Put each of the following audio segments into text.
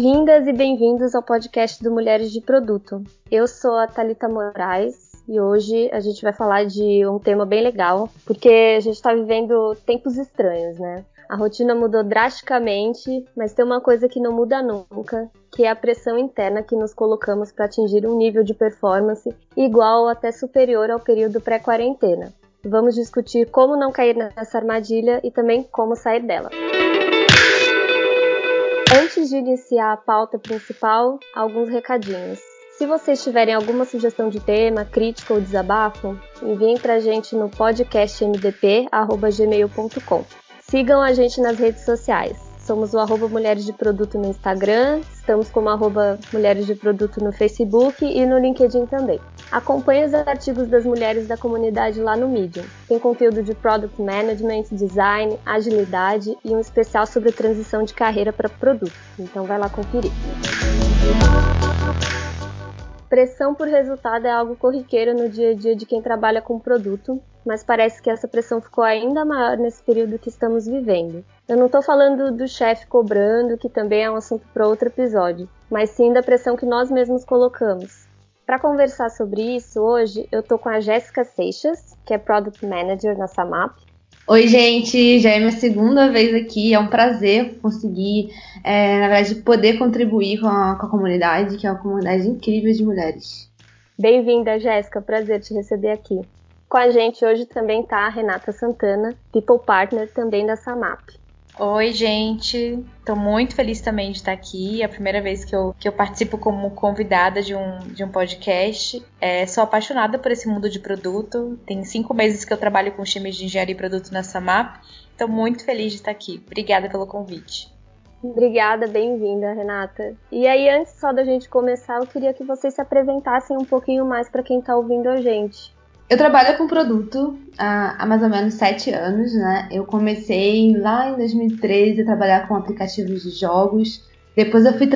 Bem-vindas e bem-vindos ao podcast do Mulheres de Produto. Eu sou a Talita Moraes e hoje a gente vai falar de um tema bem legal, porque a gente está vivendo tempos estranhos, né? A rotina mudou drasticamente, mas tem uma coisa que não muda nunca, que é a pressão interna que nos colocamos para atingir um nível de performance igual ou até superior ao período pré-quarentena. Vamos discutir como não cair nessa armadilha e também como sair dela. Antes de iniciar a pauta principal, alguns recadinhos. Se vocês tiverem alguma sugestão de tema, crítica ou desabafo, enviem pra gente no podcastmdp.gmail.com. Sigam a gente nas redes sociais. Somos o arroba Mulheres de Produto no Instagram, estamos como arroba Mulheres de Produto no Facebook e no LinkedIn também. Acompanhe os artigos das mulheres da comunidade lá no Medium. Tem conteúdo de Product Management, Design, Agilidade e um especial sobre transição de carreira para produto. Então vai lá conferir. Pressão por resultado é algo corriqueiro no dia a dia de quem trabalha com produto, mas parece que essa pressão ficou ainda maior nesse período que estamos vivendo. Eu não estou falando do chefe cobrando, que também é um assunto para outro episódio, mas sim da pressão que nós mesmos colocamos. Para conversar sobre isso, hoje eu estou com a Jéssica Seixas, que é Product Manager na Samap, Oi, gente, já é minha segunda vez aqui. É um prazer conseguir, é, na verdade, poder contribuir com a, com a comunidade, que é uma comunidade incrível de mulheres. Bem-vinda, Jéssica. Prazer te receber aqui. Com a gente hoje também está a Renata Santana, People Partner também da Samap. Oi, gente. Estou muito feliz também de estar aqui. É a primeira vez que eu, que eu participo como convidada de um, de um podcast. É, sou apaixonada por esse mundo de produto. Tem cinco meses que eu trabalho com times de engenharia e produto na Samap. Estou muito feliz de estar aqui. Obrigada pelo convite. Obrigada, bem-vinda, Renata. E aí, antes só da gente começar, eu queria que vocês se apresentassem um pouquinho mais para quem está ouvindo a gente. Eu trabalho com produto há, há, mais ou menos sete anos, né? Eu comecei lá em 2013 a trabalhar com aplicativos de jogos. Depois eu fui,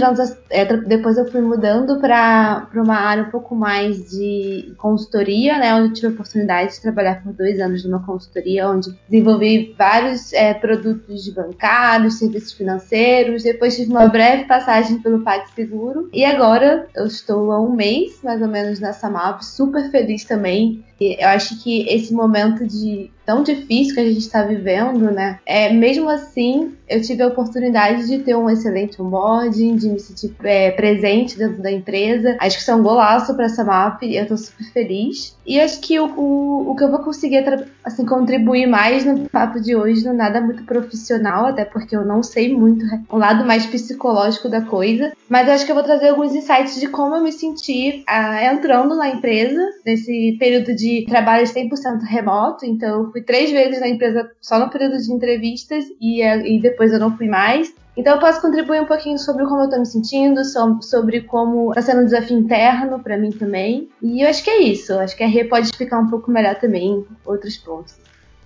é, depois eu fui mudando para uma área um pouco mais de consultoria, né? Onde eu tive a oportunidade de trabalhar por dois anos numa consultoria, onde desenvolvi vários é, produtos bancários, serviços financeiros. Depois tive uma breve passagem pelo PagSeguro. E agora eu estou há um mês, mais ou menos, nessa MAP, super feliz também eu acho que esse momento de tão difícil que a gente está vivendo, né? É, mesmo assim, eu tive a oportunidade de ter um excelente onboarding, de me sentir é, presente dentro da empresa. Acho que isso é um golaço para essa MAP eu tô super feliz. E acho que o, o, o que eu vou conseguir assim, contribuir mais no papo de hoje não é nada muito profissional, até porque eu não sei muito o lado mais psicológico da coisa. Mas eu acho que eu vou trazer alguns insights de como eu me senti ah, entrando na empresa nesse período de trabalho 100% remoto. Então, fui três vezes na empresa só no período de entrevistas e, eh, e depois eu não fui mais. Então eu posso contribuir um pouquinho sobre como eu tô me sentindo, sobre como tá sendo um desafio interno para mim também. E eu acho que é isso. Eu acho que a Rê pode explicar um pouco melhor também outros pontos.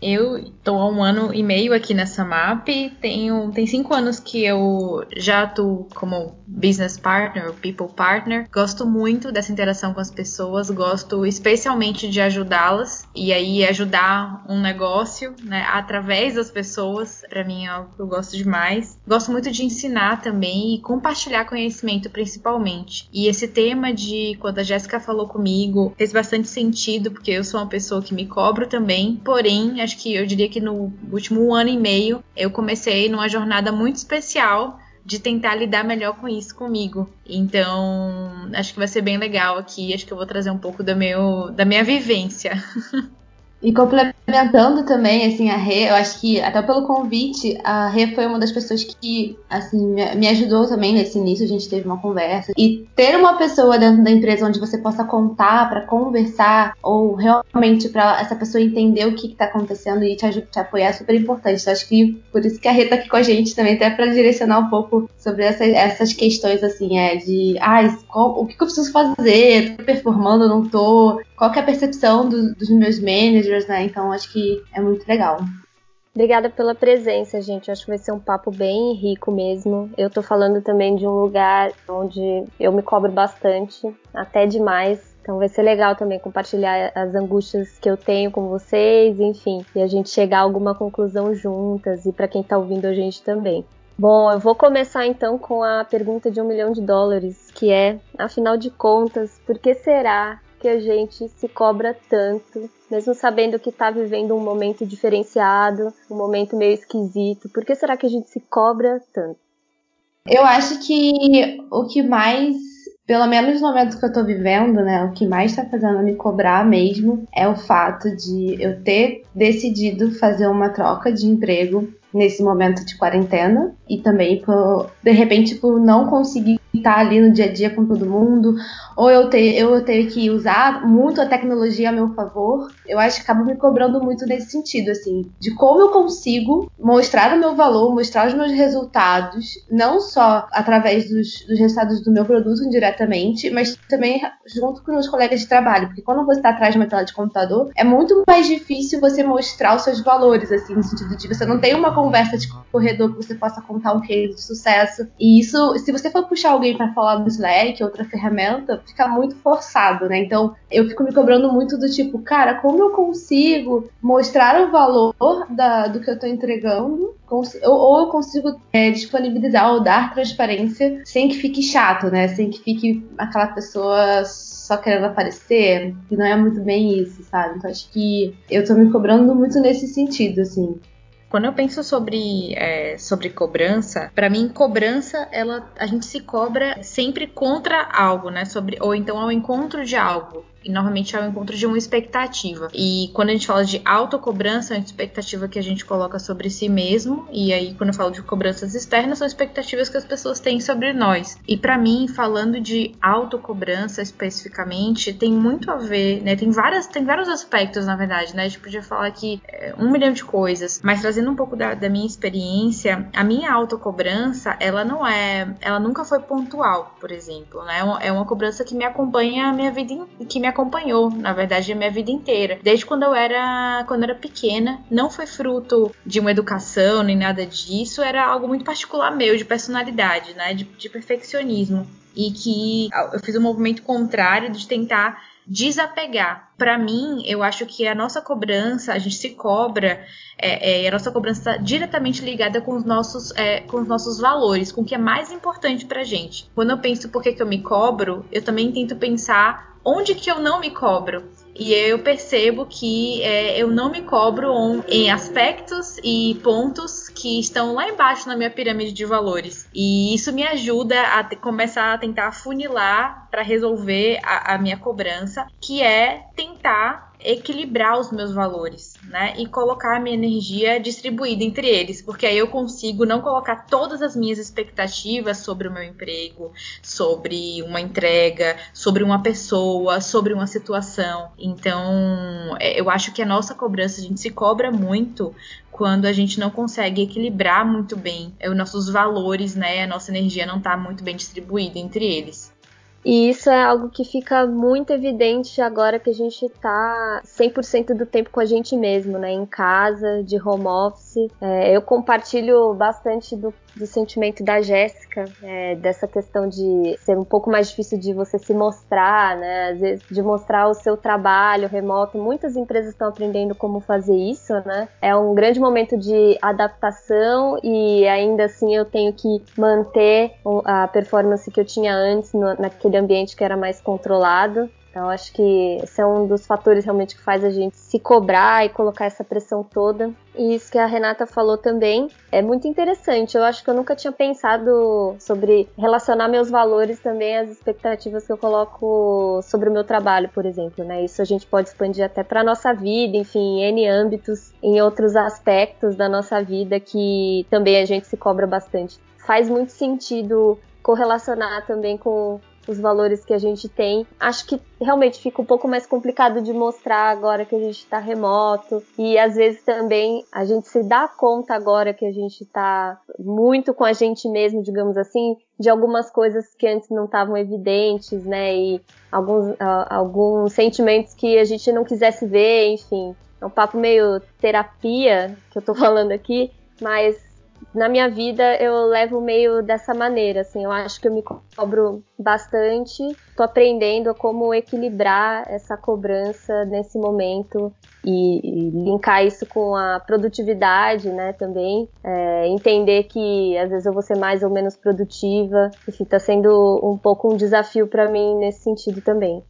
Eu estou há um ano e meio aqui nessa MAP. Tenho, tem cinco anos que eu já atuo como business partner, people partner. Gosto muito dessa interação com as pessoas, gosto especialmente de ajudá-las e aí ajudar um negócio, né, através das pessoas. Para mim é algo que eu gosto demais. Gosto muito de ensinar também e compartilhar conhecimento, principalmente. E esse tema de quando a Jéssica falou comigo fez bastante sentido porque eu sou uma pessoa que me cobro também, porém acho que eu diria que no último ano e meio eu comecei numa jornada muito especial de tentar lidar melhor com isso comigo. Então, acho que vai ser bem legal aqui. Acho que eu vou trazer um pouco do meu, da minha vivência. E complementando também, assim, a Rê, eu acho que até pelo convite, a Rê foi uma das pessoas que, assim, me ajudou também nesse início, a gente teve uma conversa. E ter uma pessoa dentro da empresa onde você possa contar para conversar, ou realmente para essa pessoa entender o que, está acontecendo e te, te, apoiar é super importante. Então, acho que por isso que a Rê tá aqui com a gente também, até para direcionar um pouco sobre essas, essas questões, assim, é de, ah, o que, que eu preciso fazer? Tô performando, não tô? Qual é a percepção do, dos meus managers, né? Então acho que é muito legal. Obrigada pela presença, gente. Acho que vai ser um papo bem rico mesmo. Eu tô falando também de um lugar onde eu me cobro bastante, até demais. Então vai ser legal também compartilhar as angústias que eu tenho com vocês, enfim, e a gente chegar a alguma conclusão juntas e para quem tá ouvindo a gente também. Bom, eu vou começar então com a pergunta de um milhão de dólares, que é, afinal de contas, por que será que a gente se cobra tanto, mesmo sabendo que está vivendo um momento diferenciado, um momento meio esquisito? Por que será que a gente se cobra tanto? Eu acho que o que mais pelo menos no momento que eu tô vivendo, né, o que mais tá fazendo me cobrar mesmo é o fato de eu ter decidido fazer uma troca de emprego nesse momento de quarentena e também por, de repente, por não conseguir estar ali no dia a dia com todo mundo, ou eu ter, eu ter que usar muito a tecnologia a meu favor, eu acho que acaba me cobrando muito nesse sentido, assim, de como eu consigo mostrar o meu valor, mostrar os meus resultados, não só através dos, dos resultados do meu produto indiretamente, mas também junto com os colegas de trabalho, porque quando você está atrás de uma tela de computador, é muito mais difícil você mostrar os seus valores, assim, no sentido de você não tem uma conversa de corredor que você possa contar um case de sucesso. E isso, se você for puxar alguém para falar do Slack, outra ferramenta, fica muito forçado, né? Então, eu fico me cobrando muito do tipo, cara, como eu consigo mostrar o valor da, do que eu tô entregando, ou, eu consigo é, disponibilizar ou dar transparência sem que fique chato, né? Sem que fique aquela pessoa só querendo aparecer, e não é muito bem isso, sabe? Então acho que eu tô me cobrando muito nesse sentido, assim. Quando eu penso sobre, é, sobre cobrança, para mim cobrança, ela a gente se cobra sempre contra algo, né? Sobre ou então ao encontro de algo e normalmente é o encontro de uma expectativa. E quando a gente fala de autocobrança, é uma expectativa que a gente coloca sobre si mesmo, e aí quando eu falo de cobranças externas, são expectativas que as pessoas têm sobre nós. E para mim, falando de autocobrança especificamente, tem muito a ver, né? Tem várias, tem vários aspectos, na verdade, né? A gente podia falar aqui é, um milhão de coisas, mas trazendo um pouco da, da minha experiência, a minha autocobrança, ela não é, ela nunca foi pontual, por exemplo, né? É uma cobrança que me acompanha a minha vida, que me acompanhou, na verdade, a minha vida inteira. Desde quando eu era, quando eu era pequena, não foi fruto de uma educação nem nada disso, era algo muito particular meu, de personalidade, né, de, de perfeccionismo. E que eu fiz um movimento contrário de tentar desapegar. Para mim, eu acho que a nossa cobrança, a gente se cobra, é, é, a nossa cobrança está diretamente ligada com os, nossos, é, com os nossos valores, com o que é mais importante pra gente. Quando eu penso por que, que eu me cobro, eu também tento pensar onde que eu não me cobro? E eu percebo que é, eu não me cobro em aspectos e pontos que estão lá embaixo na minha pirâmide de valores. E isso me ajuda a começar a tentar funilar para resolver a, a minha cobrança, que é tentar equilibrar os meus valores, né? E colocar a minha energia distribuída entre eles, porque aí eu consigo não colocar todas as minhas expectativas sobre o meu emprego, sobre uma entrega, sobre uma pessoa, sobre uma situação. Então, é, eu acho que a nossa cobrança, a gente se cobra muito quando a gente não consegue equilibrar muito bem os nossos valores, né? A nossa energia não está muito bem distribuída entre eles. E isso é algo que fica muito evidente agora que a gente está 100% do tempo com a gente mesmo, né? Em casa, de home office. É, eu compartilho bastante do do sentimento da Jéssica, é, dessa questão de ser um pouco mais difícil de você se mostrar, né? Às vezes de mostrar o seu trabalho remoto. Muitas empresas estão aprendendo como fazer isso, né? É um grande momento de adaptação e ainda assim eu tenho que manter a performance que eu tinha antes no, naquele ambiente que era mais controlado. Então, acho que esse é um dos fatores realmente que faz a gente se cobrar e colocar essa pressão toda. E isso que a Renata falou também é muito interessante. Eu acho que eu nunca tinha pensado sobre relacionar meus valores também às expectativas que eu coloco sobre o meu trabalho, por exemplo. Né? Isso a gente pode expandir até para nossa vida, enfim, em N âmbitos, em outros aspectos da nossa vida que também a gente se cobra bastante. Faz muito sentido correlacionar também com os valores que a gente tem. Acho que realmente fica um pouco mais complicado de mostrar agora que a gente está remoto e às vezes também a gente se dá conta agora que a gente está muito com a gente mesmo, digamos assim, de algumas coisas que antes não estavam evidentes, né? E alguns, uh, alguns sentimentos que a gente não quisesse ver, enfim. É um papo meio terapia que eu tô falando aqui, mas na minha vida eu levo meio dessa maneira, assim, eu acho que eu me cobro bastante, tô aprendendo como equilibrar essa cobrança nesse momento e, e linkar isso com a produtividade, né, também, é, entender que às vezes eu vou ser mais ou menos produtiva, enfim, tá sendo um pouco um desafio para mim nesse sentido também.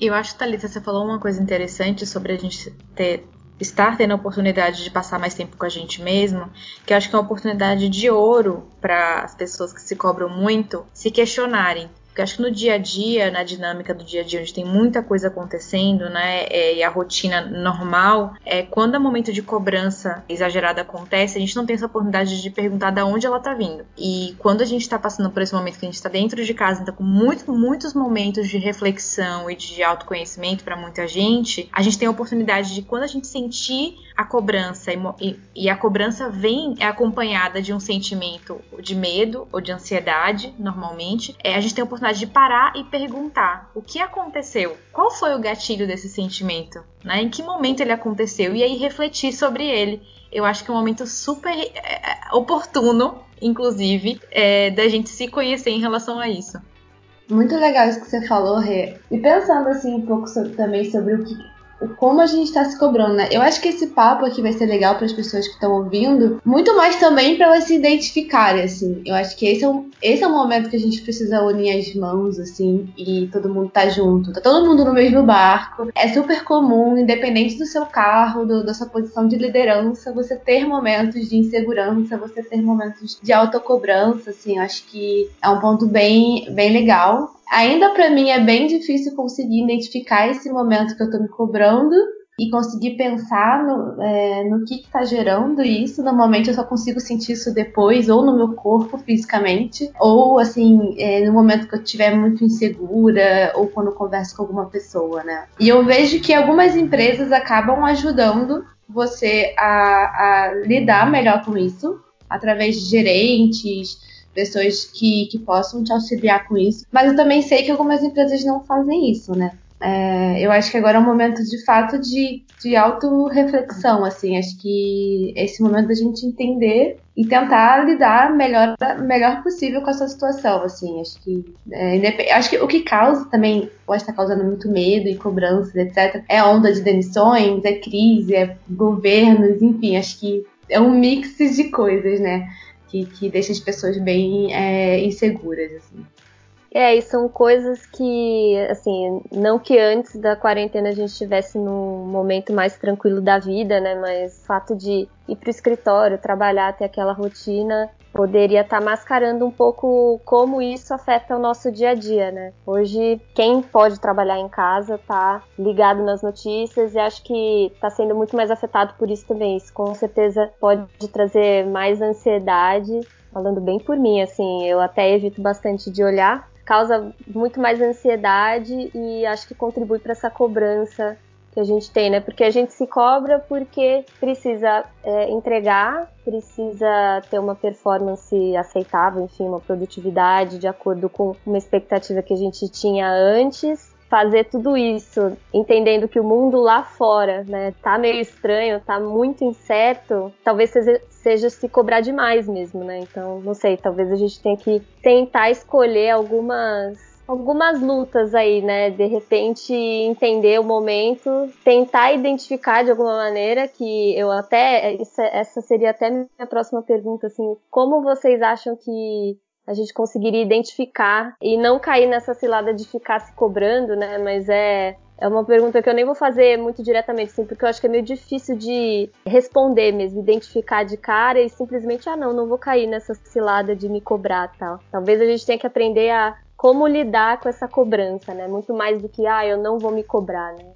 Eu acho, Thalita, você falou uma coisa interessante sobre a gente ter estar tendo a oportunidade de passar mais tempo com a gente mesmo, que acho que é uma oportunidade de ouro para as pessoas que se cobram muito se questionarem porque acho que no dia a dia, na dinâmica do dia a dia, onde tem muita coisa acontecendo, né, é, e a rotina normal, é, quando o momento de cobrança exagerada acontece, a gente não tem essa oportunidade de perguntar de onde ela tá vindo. E quando a gente está passando por esse momento que a gente está dentro de casa, então com muito, muitos momentos de reflexão e de autoconhecimento para muita gente, a gente tem a oportunidade de quando a gente sentir a cobrança e, e, e a cobrança vem é acompanhada de um sentimento de medo ou de ansiedade, normalmente, é, a gente tem a oportunidade de parar e perguntar o que aconteceu, qual foi o gatilho desse sentimento, né? Em que momento ele aconteceu e aí refletir sobre ele. Eu acho que é um momento super é, é oportuno, inclusive, é, da gente se conhecer em relação a isso. Muito legal isso que você falou, Rê. E pensando assim um pouco sobre, também sobre o que como a gente está se cobrando, né? Eu acho que esse papo aqui vai ser legal para as pessoas que estão ouvindo, muito mais também para elas se identificarem, assim. Eu acho que esse é, um, esse é um momento que a gente precisa unir as mãos, assim, e todo mundo tá junto, tá todo mundo no mesmo barco. É super comum, independente do seu carro, do, da sua posição de liderança, você ter momentos de insegurança, você ter momentos de autocobrança, assim. Eu acho que é um ponto bem, bem legal. Ainda para mim é bem difícil conseguir identificar esse momento que eu tô me cobrando e conseguir pensar no, é, no que está gerando isso. Normalmente eu só consigo sentir isso depois, ou no meu corpo fisicamente, ou assim, é, no momento que eu estiver muito insegura, ou quando eu converso com alguma pessoa, né? E eu vejo que algumas empresas acabam ajudando você a, a lidar melhor com isso, através de gerentes pessoas que, que possam te auxiliar com isso. Mas eu também sei que algumas empresas não fazem isso, né? É, eu acho que agora é um momento de fato de, de auto-reflexão, assim. Acho que é esse momento da gente entender e tentar lidar melhor, melhor possível com essa situação, assim. Acho que, é, acho que o que causa também, pode estar causando muito medo e cobranças, etc., é onda de demissões, é crise, é governos, enfim, acho que é um mix de coisas, né? Que, que deixa as pessoas bem é, inseguras, assim. É, e são coisas que, assim, não que antes da quarentena a gente estivesse num momento mais tranquilo da vida, né? Mas o fato de ir para o escritório, trabalhar, ter aquela rotina, poderia estar tá mascarando um pouco como isso afeta o nosso dia a dia, né? Hoje, quem pode trabalhar em casa tá ligado nas notícias e acho que está sendo muito mais afetado por isso também. Isso com certeza pode trazer mais ansiedade. Falando bem por mim, assim, eu até evito bastante de olhar causa muito mais ansiedade e acho que contribui para essa cobrança que a gente tem, né? Porque a gente se cobra porque precisa é, entregar, precisa ter uma performance aceitável, enfim, uma produtividade de acordo com uma expectativa que a gente tinha antes fazer tudo isso, entendendo que o mundo lá fora, né, tá meio estranho, tá muito incerto, talvez seja, seja se cobrar demais mesmo, né? Então, não sei, talvez a gente tenha que tentar escolher algumas algumas lutas aí, né? De repente entender o momento, tentar identificar de alguma maneira que eu até essa seria até minha próxima pergunta assim, como vocês acham que a gente conseguiria identificar e não cair nessa cilada de ficar se cobrando, né? Mas é é uma pergunta que eu nem vou fazer muito diretamente, assim, porque eu acho que é meio difícil de responder mesmo, identificar de cara e simplesmente, ah, não, não vou cair nessa cilada de me cobrar tal. Talvez a gente tenha que aprender a como lidar com essa cobrança, né? Muito mais do que, ah, eu não vou me cobrar, né?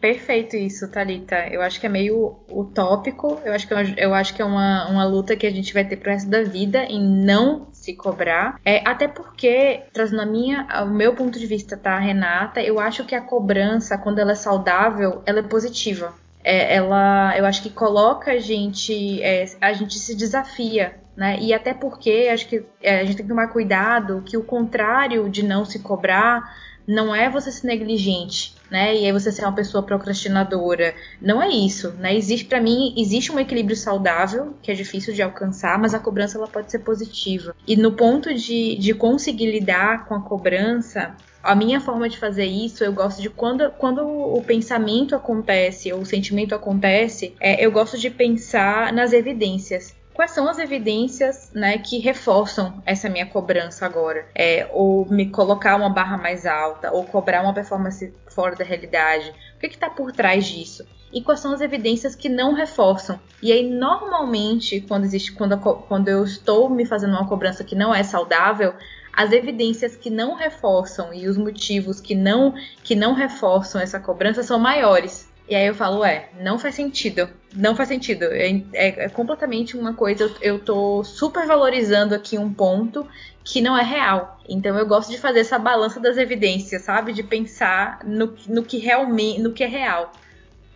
Perfeito isso, Talita. Eu acho que é meio utópico. Eu acho que, é eu acho que é uma, uma luta que a gente vai ter pro resto da vida em não se cobrar. É, até porque, trazendo a minha, o meu ponto de vista, tá, Renata? Eu acho que a cobrança, quando ela é saudável, ela é positiva. É, ela, eu acho que coloca a gente, é, a gente se desafia né? E até porque acho que é, a gente tem que tomar cuidado que o contrário de não se cobrar não é você ser negligente, né? E aí você ser uma pessoa procrastinadora. Não é isso, né? Existe para mim existe um equilíbrio saudável que é difícil de alcançar, mas a cobrança ela pode ser positiva. E no ponto de, de conseguir lidar com a cobrança, a minha forma de fazer isso, eu gosto de quando, quando o pensamento acontece ou o sentimento acontece, é, eu gosto de pensar nas evidências quais são as evidências né, que reforçam essa minha cobrança agora? É, ou me colocar uma barra mais alta, ou cobrar uma performance fora da realidade. O que está por trás disso? E quais são as evidências que não reforçam? E aí, normalmente, quando, existe, quando, quando eu estou me fazendo uma cobrança que não é saudável, as evidências que não reforçam e os motivos que não, que não reforçam essa cobrança são maiores. E aí eu falo, é, não faz sentido. Não faz sentido. É, é, é completamente uma coisa. Eu, eu tô super valorizando aqui um ponto que não é real. Então eu gosto de fazer essa balança das evidências, sabe? De pensar no, no que realmente, no que é real.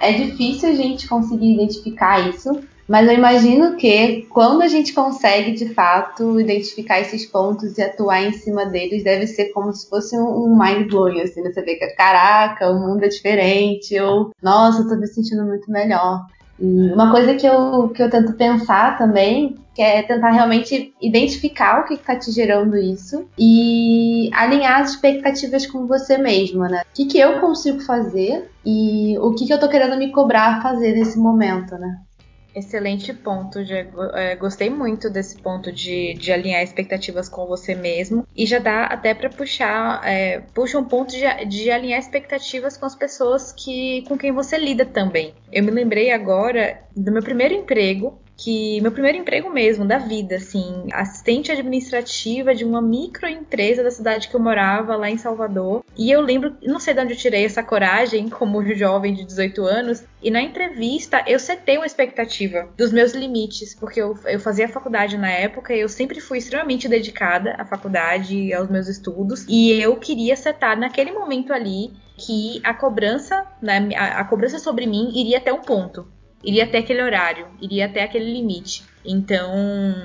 É difícil a gente conseguir identificar isso, mas eu imagino que quando a gente consegue de fato identificar esses pontos e atuar em cima deles, deve ser como se fosse um mind blowing, assim, né? Você vê que, caraca, o mundo é diferente, ou nossa, eu tô me sentindo muito melhor. E uma coisa que eu, que eu tento pensar também, que é tentar realmente identificar o que está te gerando isso e alinhar as expectativas com você mesma, né? O que, que eu consigo fazer e o que, que eu tô querendo me cobrar fazer nesse momento, né? Excelente ponto, Diego. É, gostei muito desse ponto de, de alinhar expectativas com você mesmo. E já dá até para puxar, é, puxa um ponto de, de alinhar expectativas com as pessoas que com quem você lida também. Eu me lembrei agora do meu primeiro emprego, que meu primeiro emprego mesmo, da vida, assim, assistente administrativa de uma microempresa da cidade que eu morava, lá em Salvador. E eu lembro, não sei de onde eu tirei essa coragem, como jovem de 18 anos, e na entrevista eu setei uma expectativa dos meus limites, porque eu, eu fazia faculdade na época e eu sempre fui extremamente dedicada à faculdade e aos meus estudos, e eu queria setar naquele momento ali que a cobrança, né, a, a cobrança sobre mim iria até um ponto iria até aquele horário, iria até aquele limite. Então,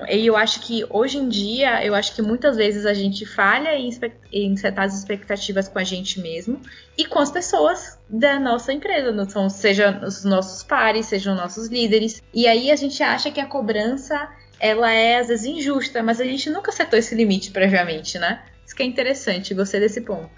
eu acho que hoje em dia, eu acho que muitas vezes a gente falha em, em setar as expectativas com a gente mesmo e com as pessoas da nossa empresa, são, seja os nossos pares, sejam nossos líderes. E aí a gente acha que a cobrança ela é às vezes injusta, mas a gente nunca setou esse limite previamente, né? Isso que é interessante, gostei desse ponto.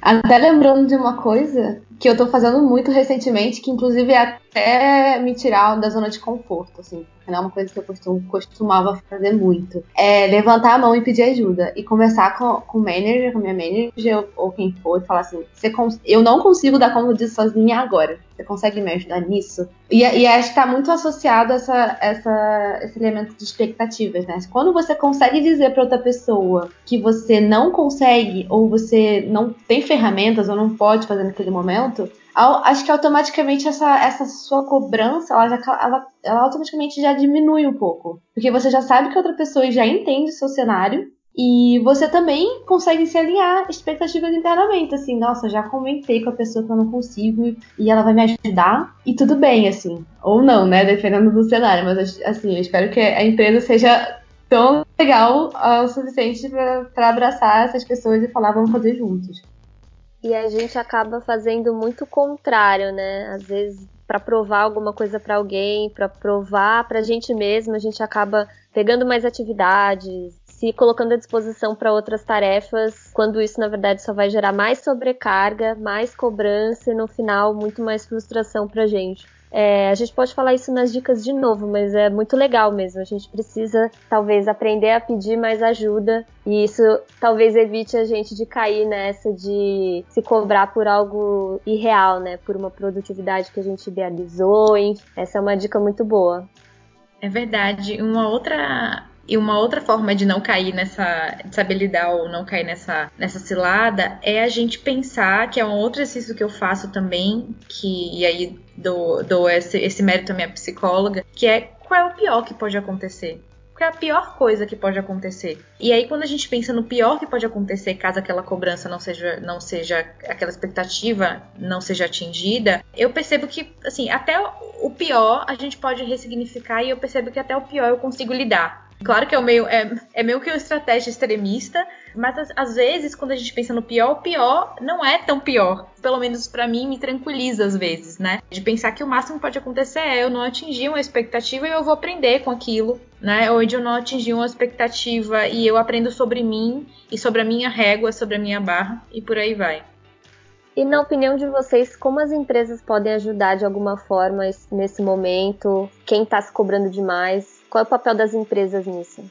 Até lembrando de uma coisa que eu tô fazendo muito recentemente, que inclusive é até me tirar da zona de conforto, assim. Não é uma coisa que eu costum, costumava fazer muito. É levantar a mão e pedir ajuda. E conversar com, com o manager, com minha manager, ou quem for, e falar assim: eu não consigo dar conta disso sozinha agora. Você consegue me ajudar nisso? E, e acho que tá muito associado essa, essa, esse elemento de expectativas, né? Quando você consegue dizer para outra pessoa que você não consegue, ou você não tem ferramentas, ou não pode fazer naquele momento, acho que automaticamente essa, essa sua cobrança, ela, já, ela, ela automaticamente já diminui um pouco. Porque você já sabe que outra pessoa já entende o seu cenário e você também consegue se alinhar expectativas internamente, assim, nossa, já comentei com a pessoa que eu não consigo e ela vai me ajudar e tudo bem, assim. Ou não, né, dependendo do cenário, mas assim, eu espero que a empresa seja tão legal o suficiente para abraçar essas pessoas e falar, vamos fazer juntos e a gente acaba fazendo muito contrário, né? Às vezes, para provar alguma coisa para alguém, para provar para a gente mesmo, a gente acaba pegando mais atividades, se colocando à disposição para outras tarefas, quando isso na verdade só vai gerar mais sobrecarga, mais cobrança e no final muito mais frustração para a gente. É, a gente pode falar isso nas dicas de novo, mas é muito legal mesmo. A gente precisa, talvez, aprender a pedir mais ajuda e isso talvez evite a gente de cair nessa de se cobrar por algo irreal, né? Por uma produtividade que a gente idealizou. Essa é uma dica muito boa. É verdade. Uma outra e uma outra forma de não cair nessa, de saber lidar ou não cair nessa, nessa cilada é a gente pensar, que é um outro exercício que eu faço também, que e aí dou, dou esse, esse mérito à minha psicóloga, que é qual é o pior que pode acontecer? Qual é a pior coisa que pode acontecer? E aí, quando a gente pensa no pior que pode acontecer caso aquela cobrança não seja, não seja aquela expectativa não seja atingida, eu percebo que, assim, até o pior a gente pode ressignificar e eu percebo que até o pior eu consigo lidar. Claro que é meio, é, é meio que uma estratégia extremista, mas às vezes, quando a gente pensa no pior, o pior não é tão pior. Pelo menos para mim, me tranquiliza às vezes, né? De pensar que o máximo que pode acontecer é eu não atingir uma expectativa e eu vou aprender com aquilo, né? Ou de eu não atingir uma expectativa e eu aprendo sobre mim e sobre a minha régua, sobre a minha barra e por aí vai. E na opinião de vocês, como as empresas podem ajudar de alguma forma nesse momento? Quem está se cobrando demais? Qual é o papel das empresas nisso?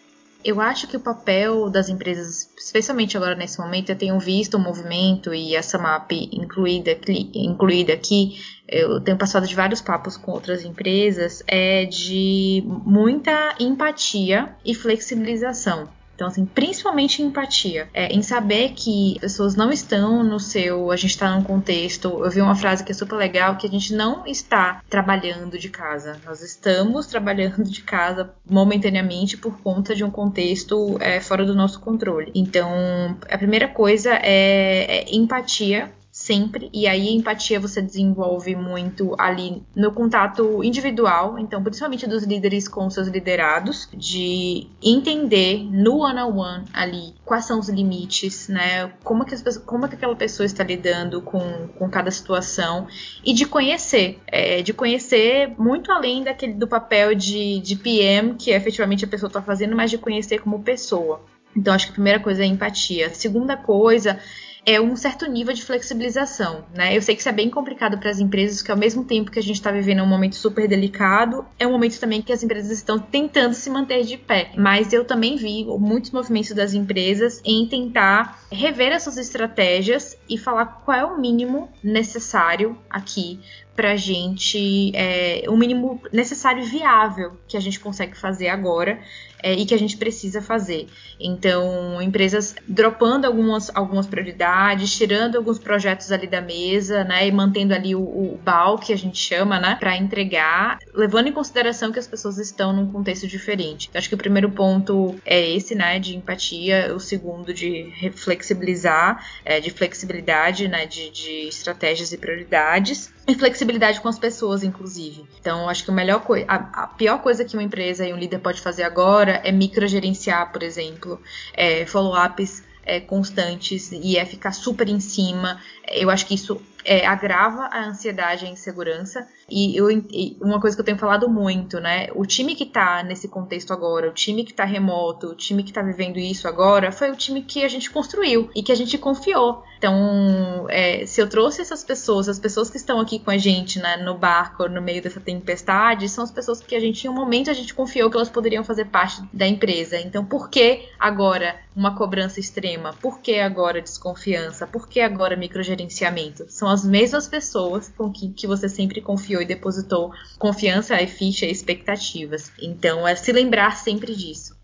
Eu acho que o papel das empresas, especialmente agora nesse momento, eu tenho visto o movimento e essa MAP incluída, incluída aqui, eu tenho passado de vários papos com outras empresas, é de muita empatia e flexibilização. Então, assim, principalmente empatia, é, em saber que pessoas não estão no seu. A gente está num contexto. Eu vi uma frase que é super legal: que a gente não está trabalhando de casa. Nós estamos trabalhando de casa momentaneamente por conta de um contexto é, fora do nosso controle. Então, a primeira coisa é, é empatia sempre. E aí empatia você desenvolve muito ali no contato individual, então principalmente dos líderes com seus liderados, de entender no one on one ali quais são os limites, né? Como que, as, como que aquela pessoa está lidando com, com cada situação e de conhecer, é, de conhecer muito além daquele do papel de, de PM que efetivamente a pessoa está fazendo, mas de conhecer como pessoa. Então acho que a primeira coisa é a empatia. A segunda coisa é um certo nível de flexibilização, né? Eu sei que isso é bem complicado para as empresas, que ao mesmo tempo que a gente está vivendo um momento super delicado, é um momento também que as empresas estão tentando se manter de pé. Mas eu também vi muitos movimentos das empresas em tentar rever essas estratégias e falar qual é o mínimo necessário aqui para a gente, é, o mínimo necessário e viável que a gente consegue fazer agora é, e que a gente precisa fazer. Então, empresas dropando algumas, algumas prioridades, tirando alguns projetos ali da mesa, né, e mantendo ali o, o BAL, que a gente chama, né, para entregar, levando em consideração que as pessoas estão num contexto diferente. Então, acho que o primeiro ponto é esse, né, de empatia, o segundo de flexibilizar, é, de flexibilidade, né, de, de estratégias e prioridades, e flexibilidade com as pessoas, inclusive. Então, acho que a melhor coisa, a, pior coisa que uma empresa e um líder pode fazer agora agora é microgerenciar, por exemplo, é, follow-ups é, constantes e é ficar super em cima. Eu acho que isso é, agrava a ansiedade e a insegurança. E, eu, e uma coisa que eu tenho falado muito, né? O time que tá nesse contexto agora, o time que tá remoto, o time que tá vivendo isso agora, foi o time que a gente construiu e que a gente confiou. Então, é, se eu trouxe essas pessoas, as pessoas que estão aqui com a gente né, no barco, no meio dessa tempestade, são as pessoas que a gente, em um momento, a gente confiou que elas poderiam fazer parte da empresa. Então, por que agora uma cobrança extrema? Por que agora desconfiança? Por que agora microgerenciamento? São as mesmas pessoas com que, que você sempre confiou e depositou confiança e ficha e expectativas. Então, é se lembrar sempre disso.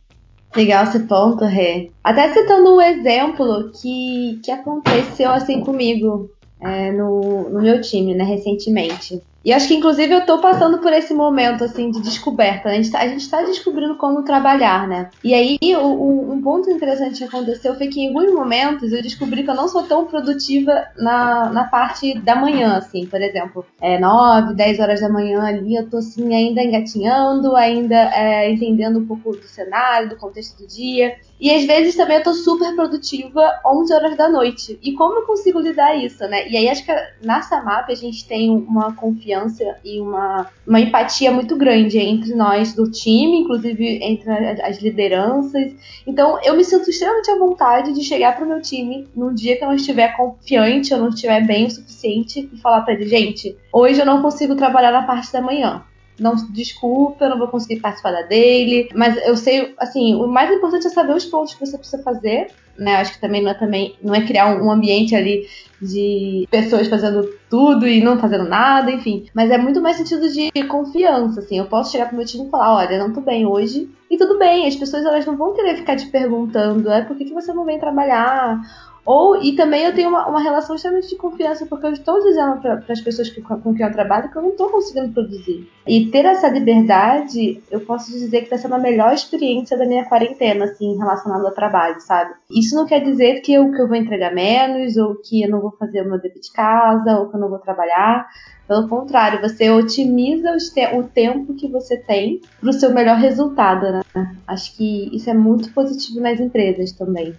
Legal esse ponto, Rê. Até citando um exemplo que, que aconteceu assim comigo é, no, no meu time, né, recentemente. E acho que, inclusive, eu tô passando por esse momento, assim, de descoberta. Né? A gente tá, tá descobrindo como trabalhar, né? E aí, o, o, um ponto interessante que aconteceu foi que, em alguns momentos, eu descobri que eu não sou tão produtiva na, na parte da manhã, assim. Por exemplo, é 9, 10 horas da manhã ali, eu tô, assim, ainda engatinhando, ainda é, entendendo um pouco do cenário, do contexto do dia. E às vezes também eu tô super produtiva 11 horas da noite. E como eu consigo lidar isso, né? E aí acho que na Samap a gente tem uma confiança e uma, uma empatia muito grande entre nós do time, inclusive entre as lideranças. Então eu me sinto extremamente à vontade de chegar para o meu time num dia que eu não estiver confiante, eu não estiver bem o suficiente e falar para ele, gente, hoje eu não consigo trabalhar na parte da manhã não desculpa, eu não vou conseguir participar da dele, mas eu sei, assim, o mais importante é saber os pontos que você precisa fazer, né? Acho que também não é também não é criar um, ambiente ali de pessoas fazendo tudo e não fazendo nada, enfim, mas é muito mais sentido de confiança, assim. Eu posso chegar pro meu time e falar, olha, não tô bem hoje, e tudo bem, as pessoas elas não vão querer ficar te perguntando, é por que, que você não vem trabalhar? Ou, e também eu tenho uma, uma relação extremamente de confiança, porque eu estou dizendo para as pessoas que, com quem eu trabalho que eu não estou conseguindo produzir. E ter essa liberdade, eu posso dizer que está sendo a melhor experiência da minha quarentena, assim, relacionada ao trabalho, sabe? Isso não quer dizer que eu, que eu vou entregar menos, ou que eu não vou fazer o meu dever de casa, ou que eu não vou trabalhar. Pelo contrário, você otimiza o tempo que você tem para o seu melhor resultado, né? Acho que isso é muito positivo nas empresas também.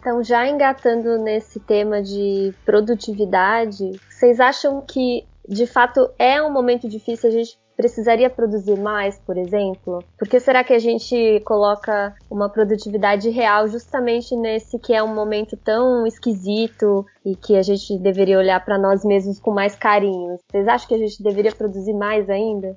Então, já engatando nesse tema de produtividade, vocês acham que de fato é um momento difícil a gente precisaria produzir mais, por exemplo? Porque será que a gente coloca uma produtividade real justamente nesse que é um momento tão esquisito e que a gente deveria olhar para nós mesmos com mais carinho? Vocês acham que a gente deveria produzir mais ainda?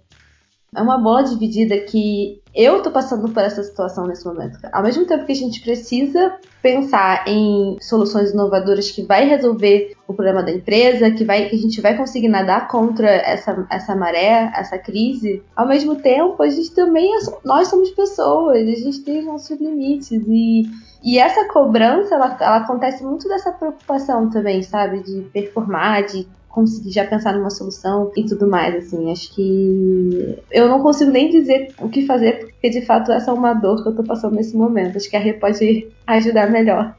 É uma bola dividida que eu tô passando por essa situação nesse momento. Ao mesmo tempo que a gente precisa pensar em soluções inovadoras que vai resolver o problema da empresa, que, vai, que a gente vai conseguir nadar contra essa, essa maré, essa crise, ao mesmo tempo a gente também é, nós somos pessoas, a gente tem os nossos limites e e essa cobrança, ela, ela acontece muito dessa preocupação também, sabe? De performar, de conseguir já pensar numa solução e tudo mais, assim. Acho que eu não consigo nem dizer o que fazer, porque de fato essa é uma dor que eu tô passando nesse momento. Acho que a Rê pode ajudar melhor.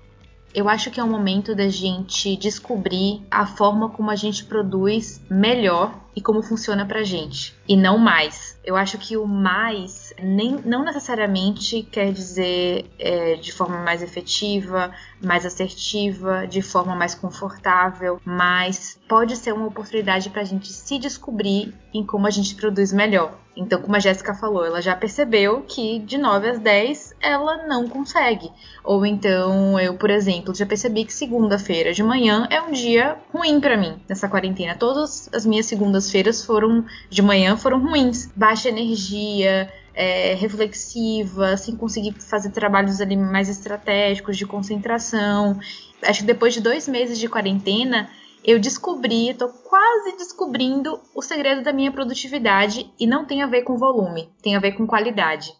Eu acho que é o momento da gente descobrir a forma como a gente produz melhor e como funciona pra gente, e não mais. Eu acho que o mais nem, não necessariamente quer dizer é, de forma mais efetiva, mais assertiva, de forma mais confortável, mas pode ser uma oportunidade para a gente se descobrir em como a gente produz melhor. Então, como a Jéssica falou, ela já percebeu que de 9 às 10 ela não consegue. Ou então, eu, por exemplo, já percebi que segunda-feira de manhã é um dia ruim para mim nessa quarentena. Todas as minhas segundas-feiras foram de manhã foram ruins, baixa energia, é, reflexiva, sem conseguir fazer trabalhos ali mais estratégicos de concentração. Acho que depois de dois meses de quarentena, eu descobri, estou quase descobrindo o segredo da minha produtividade e não tem a ver com volume, tem a ver com qualidade.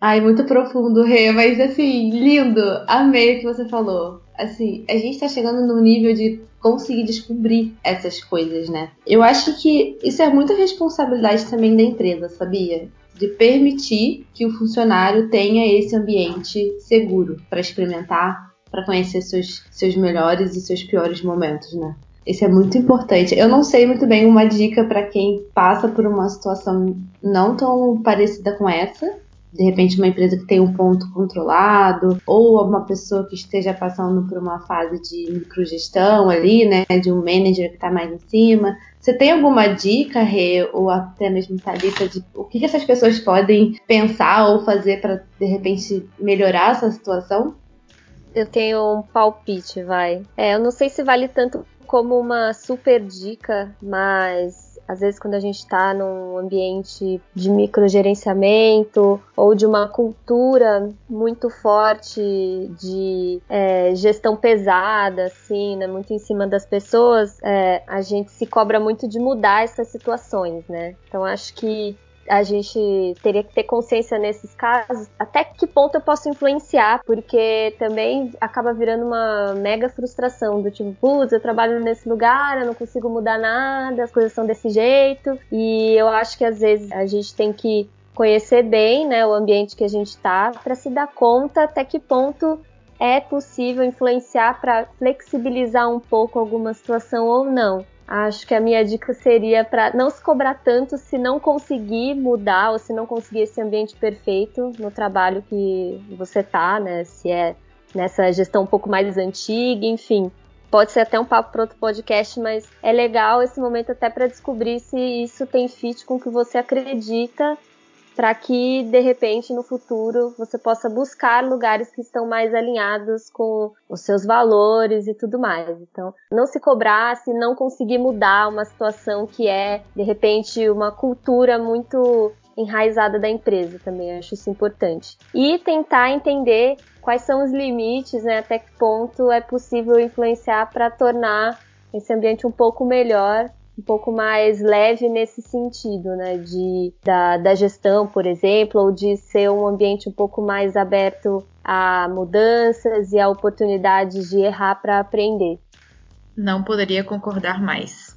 Ai, muito profundo, Rê, mas assim, lindo. Amei o que você falou. Assim, a gente tá chegando num nível de conseguir descobrir essas coisas, né? Eu acho que isso é muita responsabilidade também da empresa, sabia? De permitir que o funcionário tenha esse ambiente seguro para experimentar, para conhecer seus, seus melhores e seus piores momentos, né? Isso é muito importante. Eu não sei muito bem uma dica para quem passa por uma situação não tão parecida com essa. De repente, uma empresa que tem um ponto controlado, ou uma pessoa que esteja passando por uma fase de microgestão ali, né? De um manager que está mais em cima. Você tem alguma dica, Rê, ou até mesmo Thalita, de o que essas pessoas podem pensar ou fazer para, de repente, melhorar essa situação? Eu tenho um palpite, vai. É, eu não sei se vale tanto como uma super dica, mas às vezes quando a gente está num ambiente de microgerenciamento ou de uma cultura muito forte de é, gestão pesada, assim, né, muito em cima das pessoas, é, a gente se cobra muito de mudar essas situações, né? Então acho que a gente teria que ter consciência nesses casos, até que ponto eu posso influenciar, porque também acaba virando uma mega frustração do tipo, putz, eu trabalho nesse lugar, eu não consigo mudar nada, as coisas são desse jeito, e eu acho que às vezes a gente tem que conhecer bem, né, o ambiente que a gente está para se dar conta até que ponto é possível influenciar para flexibilizar um pouco alguma situação ou não. Acho que a minha dica seria para não se cobrar tanto se não conseguir mudar ou se não conseguir esse ambiente perfeito no trabalho que você tá, né? Se é nessa gestão um pouco mais antiga, enfim. Pode ser até um papo para outro podcast, mas é legal esse momento até para descobrir se isso tem fit com o que você acredita para que de repente no futuro você possa buscar lugares que estão mais alinhados com os seus valores e tudo mais. Então, não se cobrar se não conseguir mudar uma situação que é de repente uma cultura muito enraizada da empresa também, acho isso importante. E tentar entender quais são os limites, né, até que ponto é possível influenciar para tornar esse ambiente um pouco melhor um pouco mais leve nesse sentido, né? De, da, da gestão, por exemplo, ou de ser um ambiente um pouco mais aberto a mudanças e a oportunidade de errar para aprender. Não poderia concordar mais.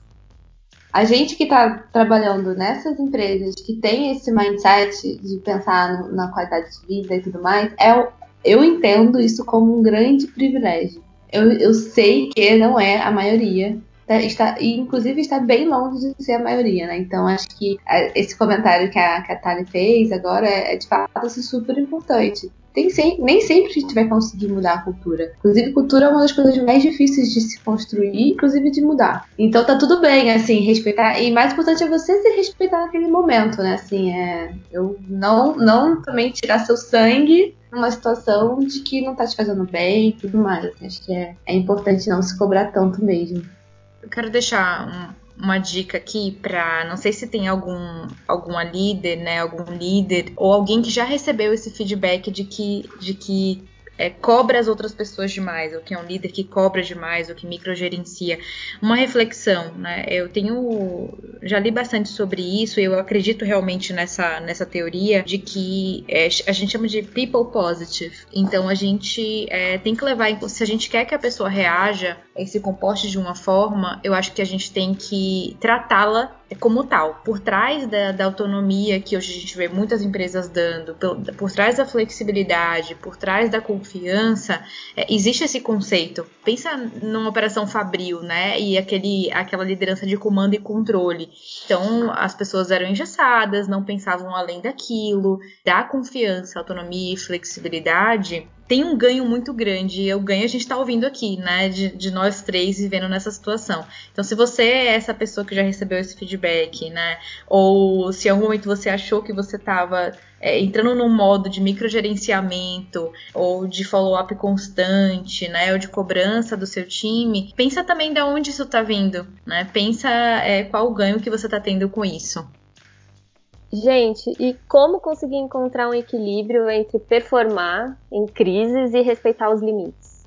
A gente que está trabalhando nessas empresas que tem esse mindset de pensar na qualidade de vida e tudo mais, é, eu entendo isso como um grande privilégio. Eu, eu sei que não é a maioria, está, e inclusive está bem longe de ser a maioria, né? Então acho que esse comentário que a, que a Tali fez agora é, é de fato assim, super importante tem sem, nem sempre a gente vai conseguir mudar a cultura. Inclusive, cultura é uma das coisas mais difíceis de se construir, inclusive de mudar. Então tá tudo bem, assim, respeitar. E mais importante é você se respeitar naquele momento, né? Assim, é. Eu não, não também tirar seu sangue numa situação de que não tá te fazendo bem e tudo mais. Acho que é, é importante não se cobrar tanto mesmo. Eu quero deixar um, uma dica aqui para não sei se tem algum alguma líder, né, algum líder ou alguém que já recebeu esse feedback de que de que é, cobra as outras pessoas demais, ou que é um líder que cobra demais, ou que microgerencia. Uma reflexão, né? Eu tenho. Já li bastante sobre isso, eu acredito realmente nessa, nessa teoria de que é, a gente chama de people positive. Então a gente é, tem que levar se a gente quer que a pessoa reaja e se comporte de uma forma, eu acho que a gente tem que tratá-la como tal. Por trás da, da, autonomia que hoje a gente vê muitas empresas dando, por, por trás da flexibilidade, por trás da confiança, é, existe esse conceito. Pensa numa operação fabril, né? E aquele, aquela liderança de comando e controle. Então, as pessoas eram engessadas, não pensavam além daquilo. Da confiança, autonomia e flexibilidade, tem um ganho muito grande. E o ganho a gente está ouvindo aqui, né? De, de, nós três vivendo nessa situação. Então, se você é essa pessoa que já recebeu esse feedback, né? Ou se em algum momento você achou que você estava é, entrando num modo de microgerenciamento ou de follow-up constante, né? Ou de cobrança do seu time, pensa também de onde isso está vindo, né? Pensa é, qual o ganho que você está tendo com isso. Gente, e como conseguir encontrar um equilíbrio entre performar em crises e respeitar os limites?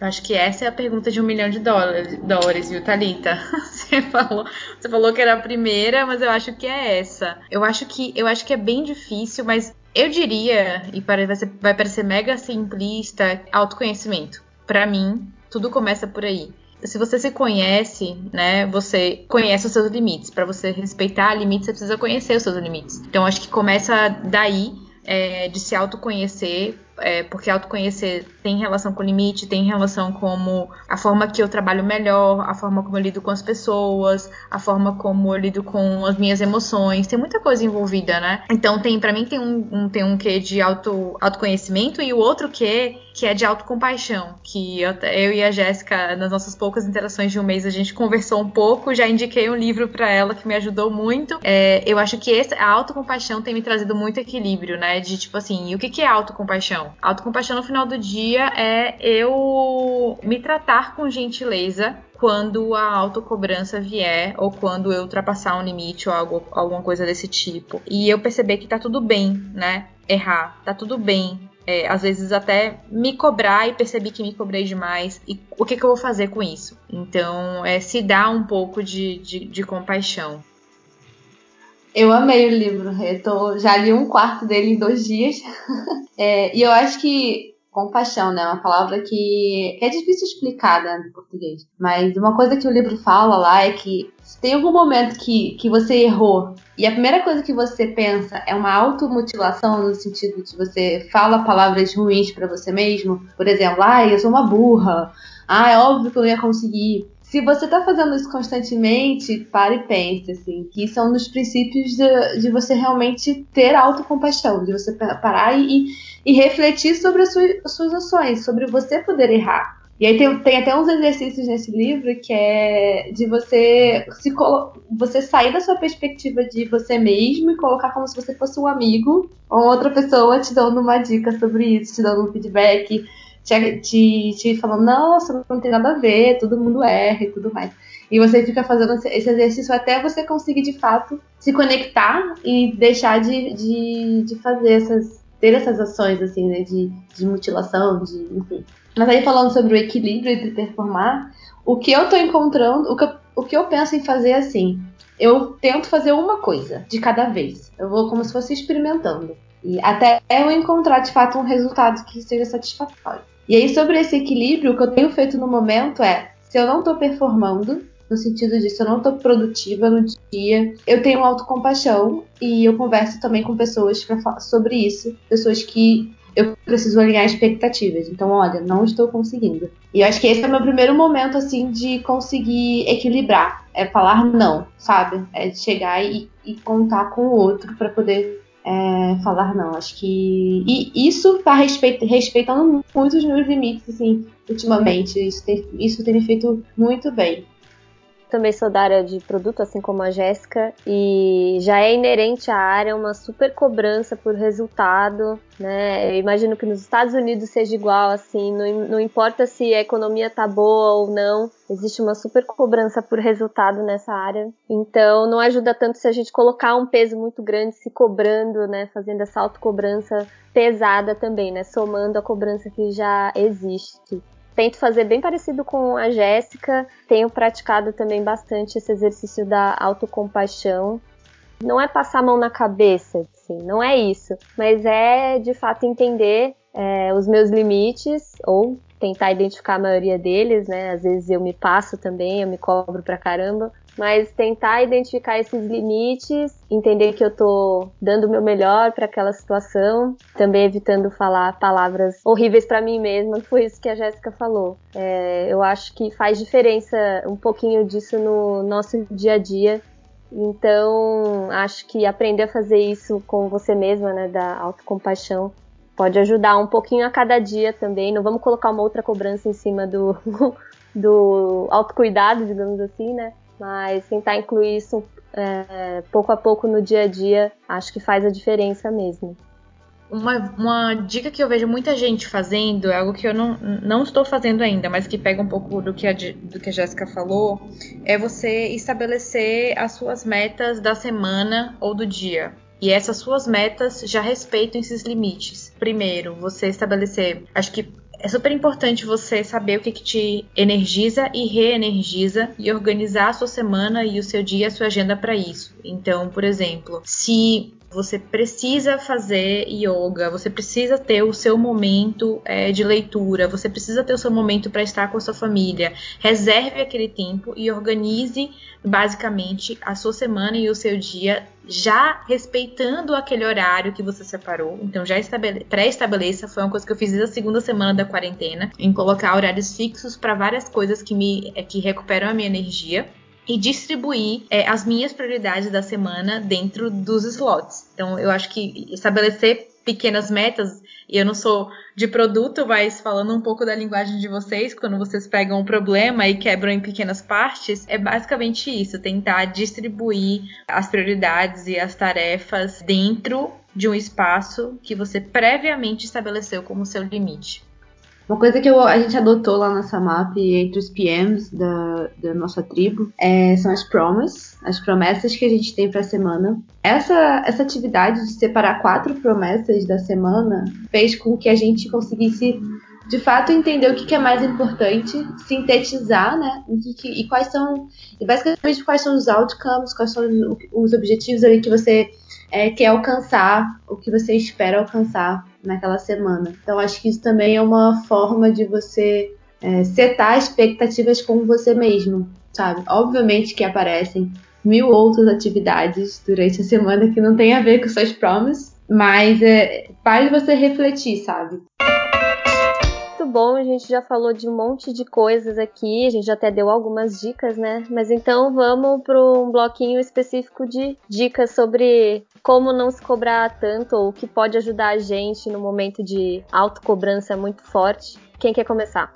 Acho que essa é a pergunta de um milhão de dólares, dólares viu, Thalita? Você falou, você falou que era a primeira, mas eu acho que é essa. Eu acho que, eu acho que é bem difícil, mas eu diria, e vai, vai parecer mega simplista, autoconhecimento. Para mim, tudo começa por aí se você se conhece, né, você conhece os seus limites. Para você respeitar limites, você precisa conhecer os seus limites. Então, acho que começa daí, é, de se autoconhecer, é, porque autoconhecer tem relação com limite, tem relação como a forma que eu trabalho melhor, a forma como eu lido com as pessoas, a forma como eu lido com as minhas emoções, tem muita coisa envolvida, né? Então tem, para mim tem um, um, tem um quê de auto, autoconhecimento e o outro quê que é de autocompaixão, que eu, eu e a Jéssica, nas nossas poucas interações de um mês, a gente conversou um pouco, já indiquei um livro para ela que me ajudou muito. É, eu acho que esse, a autocompaixão tem me trazido muito equilíbrio, né? De tipo assim, o que, que é autocompaixão. Autocompaixão no final do dia é eu me tratar com gentileza quando a autocobrança vier ou quando eu ultrapassar um limite ou algo, alguma coisa desse tipo. E eu perceber que tá tudo bem, né? Errar, tá tudo bem. É, às vezes até me cobrar e perceber que me cobrei demais e o que, que eu vou fazer com isso. Então, é se dar um pouco de, de, de compaixão. Eu amei o livro. Eu tô, já li um quarto dele em dois dias. é, e eu acho que compaixão, né? É uma palavra que é difícil explicar né, no português. Mas uma coisa que o livro fala lá é que se tem algum momento que, que você errou e a primeira coisa que você pensa é uma automutilação no sentido de você fala palavras ruins para você mesmo, por exemplo, ah, eu sou uma burra, ah, é óbvio que eu não ia conseguir se você está fazendo isso constantemente, pare e pense, assim, que são dos princípios de, de você realmente ter autocompaixão, de você parar e, e refletir sobre as suas, as suas ações, sobre você poder errar. E aí tem, tem, até uns exercícios nesse livro que é de você se você sair da sua perspectiva de você mesmo e colocar como se você fosse um amigo ou outra pessoa te dando uma dica sobre isso, te dando um feedback, te, te, te falando, nossa, não tem nada a ver, todo mundo erra e tudo mais. E você fica fazendo esse exercício até você conseguir de fato se conectar e deixar de, de, de fazer essas. Ter essas ações assim, né? De, de mutilação, de. enfim. Mas aí falando sobre o equilíbrio entre performar, o que eu tô encontrando, o que eu, o que eu penso em fazer assim. Eu tento fazer uma coisa de cada vez. Eu vou como se fosse experimentando. E até eu encontrar de fato um resultado que seja satisfatório. E aí, sobre esse equilíbrio, o que eu tenho feito no momento é: se eu não estou performando, no sentido se eu não estou produtiva no dia, eu tenho autocompaixão e eu converso também com pessoas para falar sobre isso, pessoas que eu preciso alinhar expectativas. Então, olha, não estou conseguindo. E eu acho que esse é o meu primeiro momento, assim, de conseguir equilibrar. É falar não, sabe? É chegar e, e contar com o outro para poder é, falar não. Acho que. E isso tá respeito, respeitando muito os meus limites, assim, ultimamente. Isso tem, isso tem me feito muito bem. Também sou da área de produto, assim como a Jéssica, e já é inerente à área uma super cobrança por resultado, né? Eu imagino que nos Estados Unidos seja igual, assim, não, não importa se a economia tá boa ou não, existe uma super cobrança por resultado nessa área. Então, não ajuda tanto se a gente colocar um peso muito grande se cobrando, né? Fazendo essa autocobrança pesada também, né? Somando a cobrança que já existe tento fazer bem parecido com a Jéssica. Tenho praticado também bastante esse exercício da autocompaixão. Não é passar a mão na cabeça, assim, não é isso. Mas é de fato entender é, os meus limites ou tentar identificar a maioria deles, né? Às vezes eu me passo também, eu me cobro pra caramba, mas tentar identificar esses limites, entender que eu tô dando o meu melhor para aquela situação, também evitando falar palavras horríveis para mim mesma, foi isso que a Jéssica falou. É, eu acho que faz diferença um pouquinho disso no nosso dia a dia. Então, acho que aprender a fazer isso com você mesma, né, da autocompaixão, pode ajudar um pouquinho a cada dia também. Não vamos colocar uma outra cobrança em cima do, do autocuidado, digamos assim, né? mas tentar incluir isso é, pouco a pouco no dia a dia, acho que faz a diferença mesmo. Uma, uma dica que eu vejo muita gente fazendo, é algo que eu não, não estou fazendo ainda, mas que pega um pouco do que, a, do que a Jéssica falou, é você estabelecer as suas metas da semana ou do dia. E essas suas metas já respeitam esses limites. Primeiro, você estabelecer, acho que é super importante você saber o que, que te energiza e reenergiza e organizar a sua semana e o seu dia, a sua agenda para isso. Então, por exemplo, se você precisa fazer yoga, você precisa ter o seu momento é, de leitura, você precisa ter o seu momento para estar com a sua família. Reserve aquele tempo e organize basicamente a sua semana e o seu dia já respeitando aquele horário que você separou. Então já pré-estabeleça, foi uma coisa que eu fiz na segunda semana da quarentena, em colocar horários fixos para várias coisas que me é, que recuperam a minha energia e distribuir é, as minhas prioridades da semana dentro dos slots. Então, eu acho que estabelecer pequenas metas, e eu não sou de produto, mas falando um pouco da linguagem de vocês, quando vocês pegam um problema e quebram em pequenas partes, é basicamente isso: tentar distribuir as prioridades e as tarefas dentro de um espaço que você previamente estabeleceu como seu limite. Uma coisa que eu, a gente adotou lá na Samap entre os PMs da, da nossa tribo é, são as promas, as promessas que a gente tem para a semana. Essa, essa atividade de separar quatro promessas da semana fez com que a gente conseguisse de fato entender o que, é mais importante, sintetizar, né? E, quais são, e basicamente quais são os outcomes, quais são os objetivos ali que você é, quer alcançar, o que você espera alcançar naquela semana. Então, acho que isso também é uma forma de você é, setar expectativas com você mesmo, sabe? Obviamente que aparecem mil outras atividades durante a semana que não tem a ver com suas promises, mas é, faz você refletir, sabe? muito bom, a gente já falou de um monte de coisas aqui, a gente já até deu algumas dicas, né? Mas então vamos para um bloquinho específico de dicas sobre como não se cobrar tanto ou o que pode ajudar a gente no momento de autocobrança muito forte. Quem quer começar?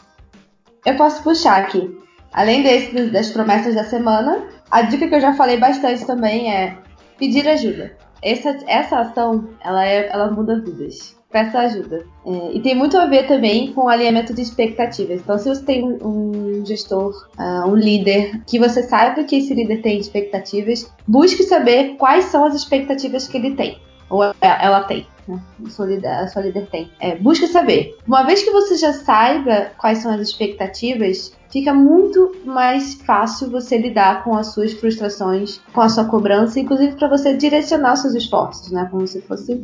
Eu posso puxar aqui. Além desse, das promessas da semana, a dica que eu já falei bastante também é pedir ajuda. Essa, essa ação, ela, é, ela muda vidas peça ajuda. É, e tem muito a ver também com o alinhamento de expectativas. Então, se você tem um, gestor, uh, um líder, que você sabe que esse líder tem expectativas, busque saber quais são as expectativas que ele tem. Ou ela tem. Né? A, sua líder, a sua líder tem. É, busque saber. Uma vez que você já saiba quais são as expectativas, fica muito mais fácil você lidar com as suas frustrações, com a sua cobrança, inclusive para você direcionar seus esforços, né? Como se fosse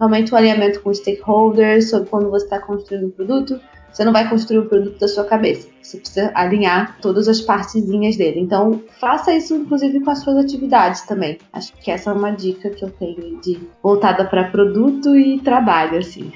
realmente o alinhamento com stakeholders, sobre quando você está construindo um produto. Você não vai construir o um produto da sua cabeça. Você precisa alinhar todas as partezinhas dele. Então, faça isso, inclusive, com as suas atividades também. Acho que essa é uma dica que eu tenho de voltada para produto e trabalho, assim.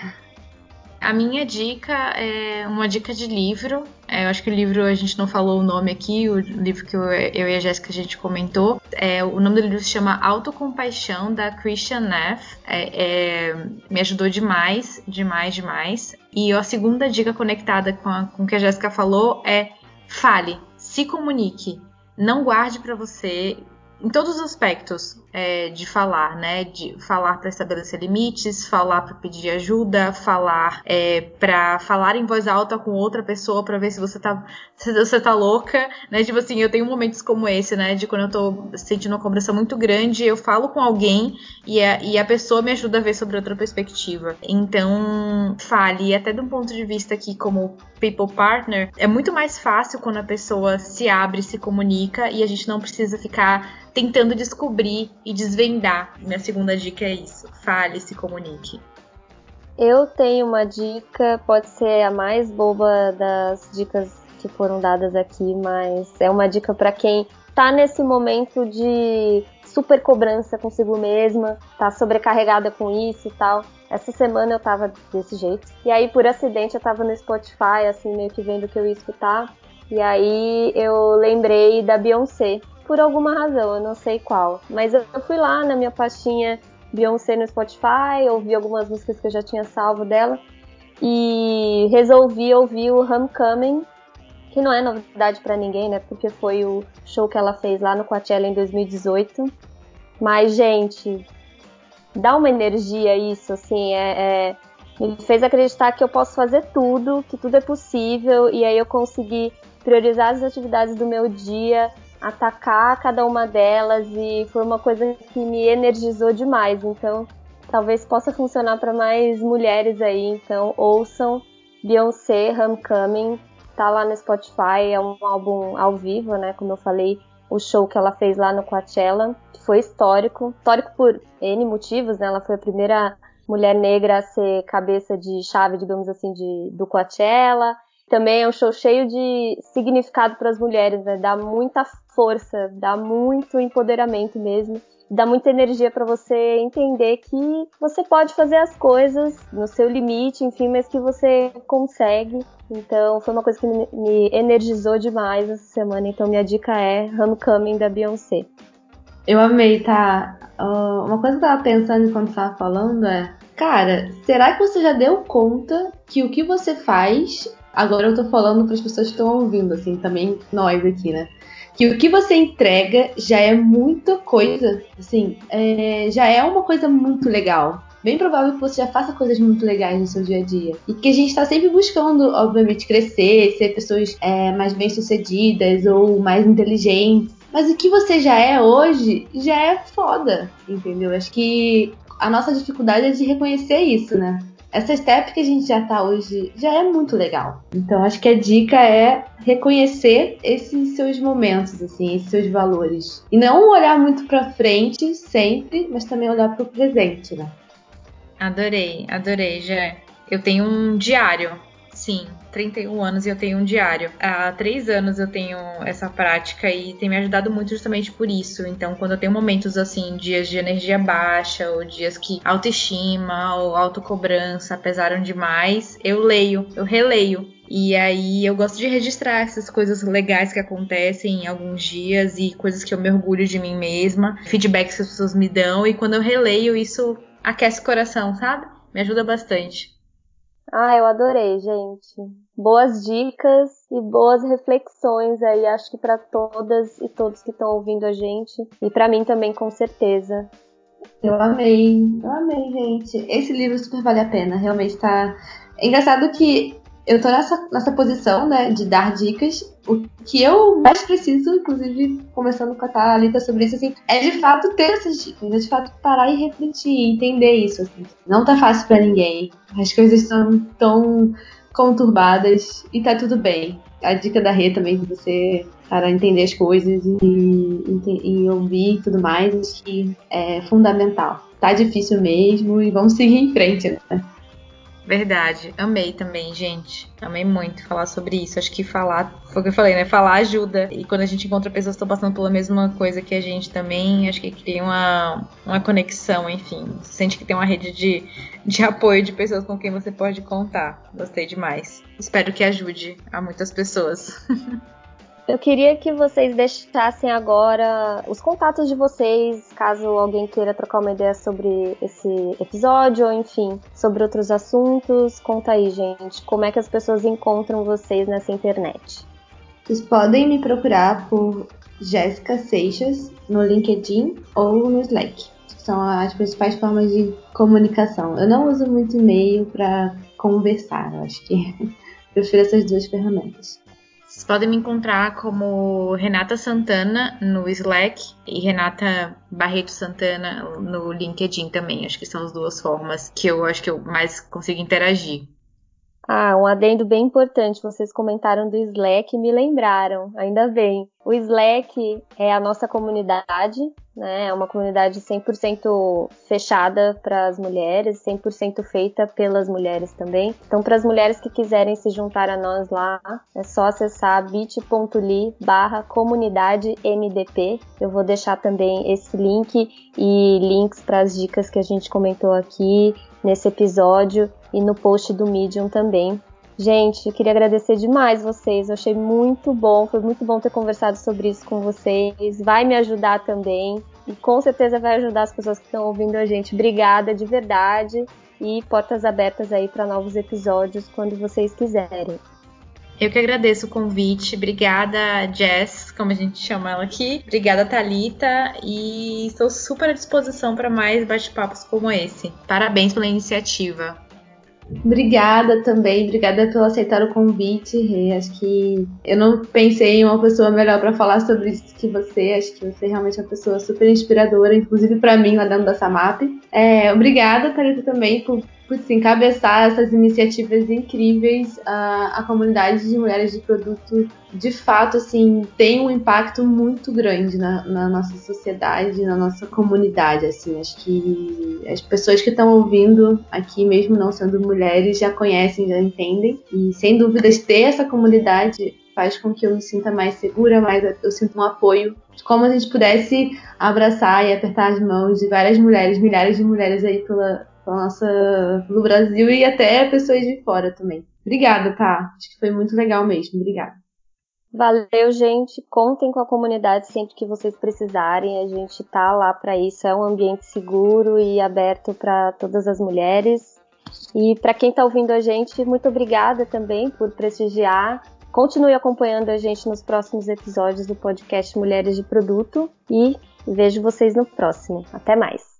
A minha dica é uma dica de livro. É, eu acho que o livro a gente não falou o nome aqui, o livro que eu, eu e a Jéssica a gente comentou. É, o nome do livro se chama Autocompaixão, da Christian Neff. É, é, me ajudou demais, demais, demais. E a segunda dica conectada com, o que a Jéssica falou é fale, se comunique. Não guarde para você em todos os aspectos é, de falar, né? De falar para estabelecer limites, falar para pedir ajuda, falar é, para falar em voz alta com outra pessoa para ver se você tá se você tá louca, né? Tipo assim, eu tenho momentos como esse, né? De quando eu tô sentindo uma cobrança muito grande, eu falo com alguém e a, e a pessoa me ajuda a ver sobre outra perspectiva. Então, fale, até de um ponto de vista aqui como people partner, é muito mais fácil quando a pessoa se abre, se comunica e a gente não precisa ficar tentando descobrir e desvendar. Minha segunda dica é isso: fale, se comunique. Eu tenho uma dica, pode ser a mais boba das dicas que foram dadas aqui, mas é uma dica para quem tá nesse momento de super cobrança consigo mesma, tá sobrecarregada com isso e tal. Essa semana eu tava desse jeito. E aí, por acidente, eu tava no Spotify, assim, meio que vendo o que eu ia escutar. E aí eu lembrei da Beyoncé, por alguma razão, eu não sei qual. Mas eu fui lá na minha pastinha Beyoncé no Spotify, ouvi algumas músicas que eu já tinha salvo dela e resolvi ouvir o Homecoming, que não é novidade para ninguém, né? Porque foi o show que ela fez lá no Coachella em 2018. Mas, gente, dá uma energia isso, assim, é, é, me fez acreditar que eu posso fazer tudo, que tudo é possível, e aí eu consegui priorizar as atividades do meu dia, atacar cada uma delas e foi uma coisa que me energizou demais. Então, talvez possa funcionar para mais mulheres aí. Então, ouçam Beyoncé Homecoming, tá lá no Spotify, é um álbum ao vivo, né? Como eu falei, o show que ela fez lá no Coachella, foi histórico, histórico por N motivos, né? Ela foi a primeira mulher negra a ser cabeça de chave, digamos assim, de, do Coachella. Também é um show cheio de significado para as mulheres, né? Dá muita força, dá muito empoderamento mesmo, dá muita energia para você entender que você pode fazer as coisas no seu limite, enfim, mas que você consegue. Então, foi uma coisa que me, energizou demais essa semana. Então, minha dica é Homecoming da Beyoncé. Eu amei, tá? Uh, uma coisa que eu tava pensando enquanto tava falando é, cara, será que você já deu conta que o que você faz Agora eu tô falando para as pessoas que estão ouvindo, assim, também nós aqui, né? Que o que você entrega já é muita coisa, assim, é, já é uma coisa muito legal. Bem provável que você já faça coisas muito legais no seu dia a dia. E que a gente está sempre buscando, obviamente, crescer, ser pessoas é, mais bem-sucedidas ou mais inteligentes. Mas o que você já é hoje já é foda, entendeu? Acho que a nossa dificuldade é de reconhecer isso, né? Essa step que a gente já tá hoje já é muito legal. Então acho que a dica é reconhecer esses seus momentos, assim, esses seus valores. E não olhar muito para frente sempre, mas também olhar para o presente, né? Adorei, adorei, já. Eu tenho um diário Sim, 31 anos e eu tenho um diário. Há três anos eu tenho essa prática e tem me ajudado muito justamente por isso. Então, quando eu tenho momentos assim, dias de energia baixa, ou dias que autoestima ou autocobrança pesaram demais, eu leio, eu releio. E aí eu gosto de registrar essas coisas legais que acontecem em alguns dias e coisas que eu me orgulho de mim mesma, feedbacks que as pessoas me dão, e quando eu releio, isso aquece o coração, sabe? Me ajuda bastante. Ah, eu adorei, gente. Boas dicas e boas reflexões aí, acho que para todas e todos que estão ouvindo a gente e para mim também com certeza. Eu amei, eu amei, gente. Esse livro super vale a pena, realmente tá. É engraçado que eu tô nessa, nessa posição, né, de dar dicas. O que eu mais preciso, inclusive, conversando com a Thalita sobre isso, assim, é de fato ter essas dicas, é de fato parar e refletir, entender isso, assim. Não tá fácil para ninguém. As coisas estão tão conturbadas e tá tudo bem. A dica da Rê também, de você para entender as coisas e, e, e ouvir e tudo mais, acho que é fundamental. tá difícil mesmo e vamos seguir em frente, né? Verdade, amei também, gente. Amei muito falar sobre isso. Acho que falar, foi o que eu falei, né? Falar ajuda. E quando a gente encontra pessoas que estão passando pela mesma coisa que a gente também, acho que cria uma, uma conexão, enfim. Sente que tem uma rede de, de apoio de pessoas com quem você pode contar. Gostei demais. Espero que ajude a muitas pessoas. Eu queria que vocês deixassem agora os contatos de vocês, caso alguém queira trocar uma ideia sobre esse episódio, ou enfim, sobre outros assuntos. Conta aí, gente, como é que as pessoas encontram vocês nessa internet. Vocês podem me procurar por Jéssica Seixas no LinkedIn ou no Slack. São as principais formas de comunicação. Eu não uso muito e-mail para conversar, eu acho que prefiro essas duas ferramentas. Vocês podem me encontrar como Renata Santana no Slack e Renata Barreto Santana no LinkedIn também. Acho que são as duas formas que eu acho que eu mais consigo interagir. Ah, um adendo bem importante. Vocês comentaram do Slack e me lembraram, ainda bem. O Slack é a nossa comunidade, né? É uma comunidade 100% fechada para as mulheres, 100% feita pelas mulheres também. Então, para as mulheres que quiserem se juntar a nós lá, é só acessar bit.ly barra comunidade MDP. Eu vou deixar também esse link e links para as dicas que a gente comentou aqui nesse episódio e no post do Medium também. Gente, eu queria agradecer demais vocês. Eu achei muito bom, foi muito bom ter conversado sobre isso com vocês. Vai me ajudar também e com certeza vai ajudar as pessoas que estão ouvindo a gente. Obrigada de verdade e portas abertas aí para novos episódios quando vocês quiserem. Eu que agradeço o convite. Obrigada, Jess, como a gente chama ela aqui. Obrigada, Talita, e estou super à disposição para mais bate-papos como esse. Parabéns pela iniciativa. Obrigada também, obrigada por aceitar o convite. Acho que eu não pensei em uma pessoa melhor para falar sobre isso que você. Acho que você é realmente é uma pessoa super inspiradora, inclusive para mim lá dentro da Samap. É, obrigada, Thalita, também por putz, encabeçar essas iniciativas incríveis, a, a comunidade de mulheres de produto de fato assim tem um impacto muito grande na, na, nossa sociedade, na nossa comunidade. Assim, acho que as pessoas que estão ouvindo aqui, mesmo não sendo mulheres, já conhecem, já entendem. E sem dúvidas ter essa comunidade faz com que eu me sinta mais segura, mais eu sinto um apoio. Como a gente pudesse abraçar e apertar as mãos de várias mulheres, milhares de mulheres aí pela, nossa, no Brasil e até pessoas de fora também. Obrigada, tá? Acho que foi muito legal mesmo. Obrigada. Valeu, gente. Contem com a comunidade sempre que vocês precisarem. A gente tá lá para isso. É um ambiente seguro e aberto para todas as mulheres. E para quem está ouvindo a gente, muito obrigada também por prestigiar. Continue acompanhando a gente nos próximos episódios do podcast Mulheres de Produto e vejo vocês no próximo. Até mais.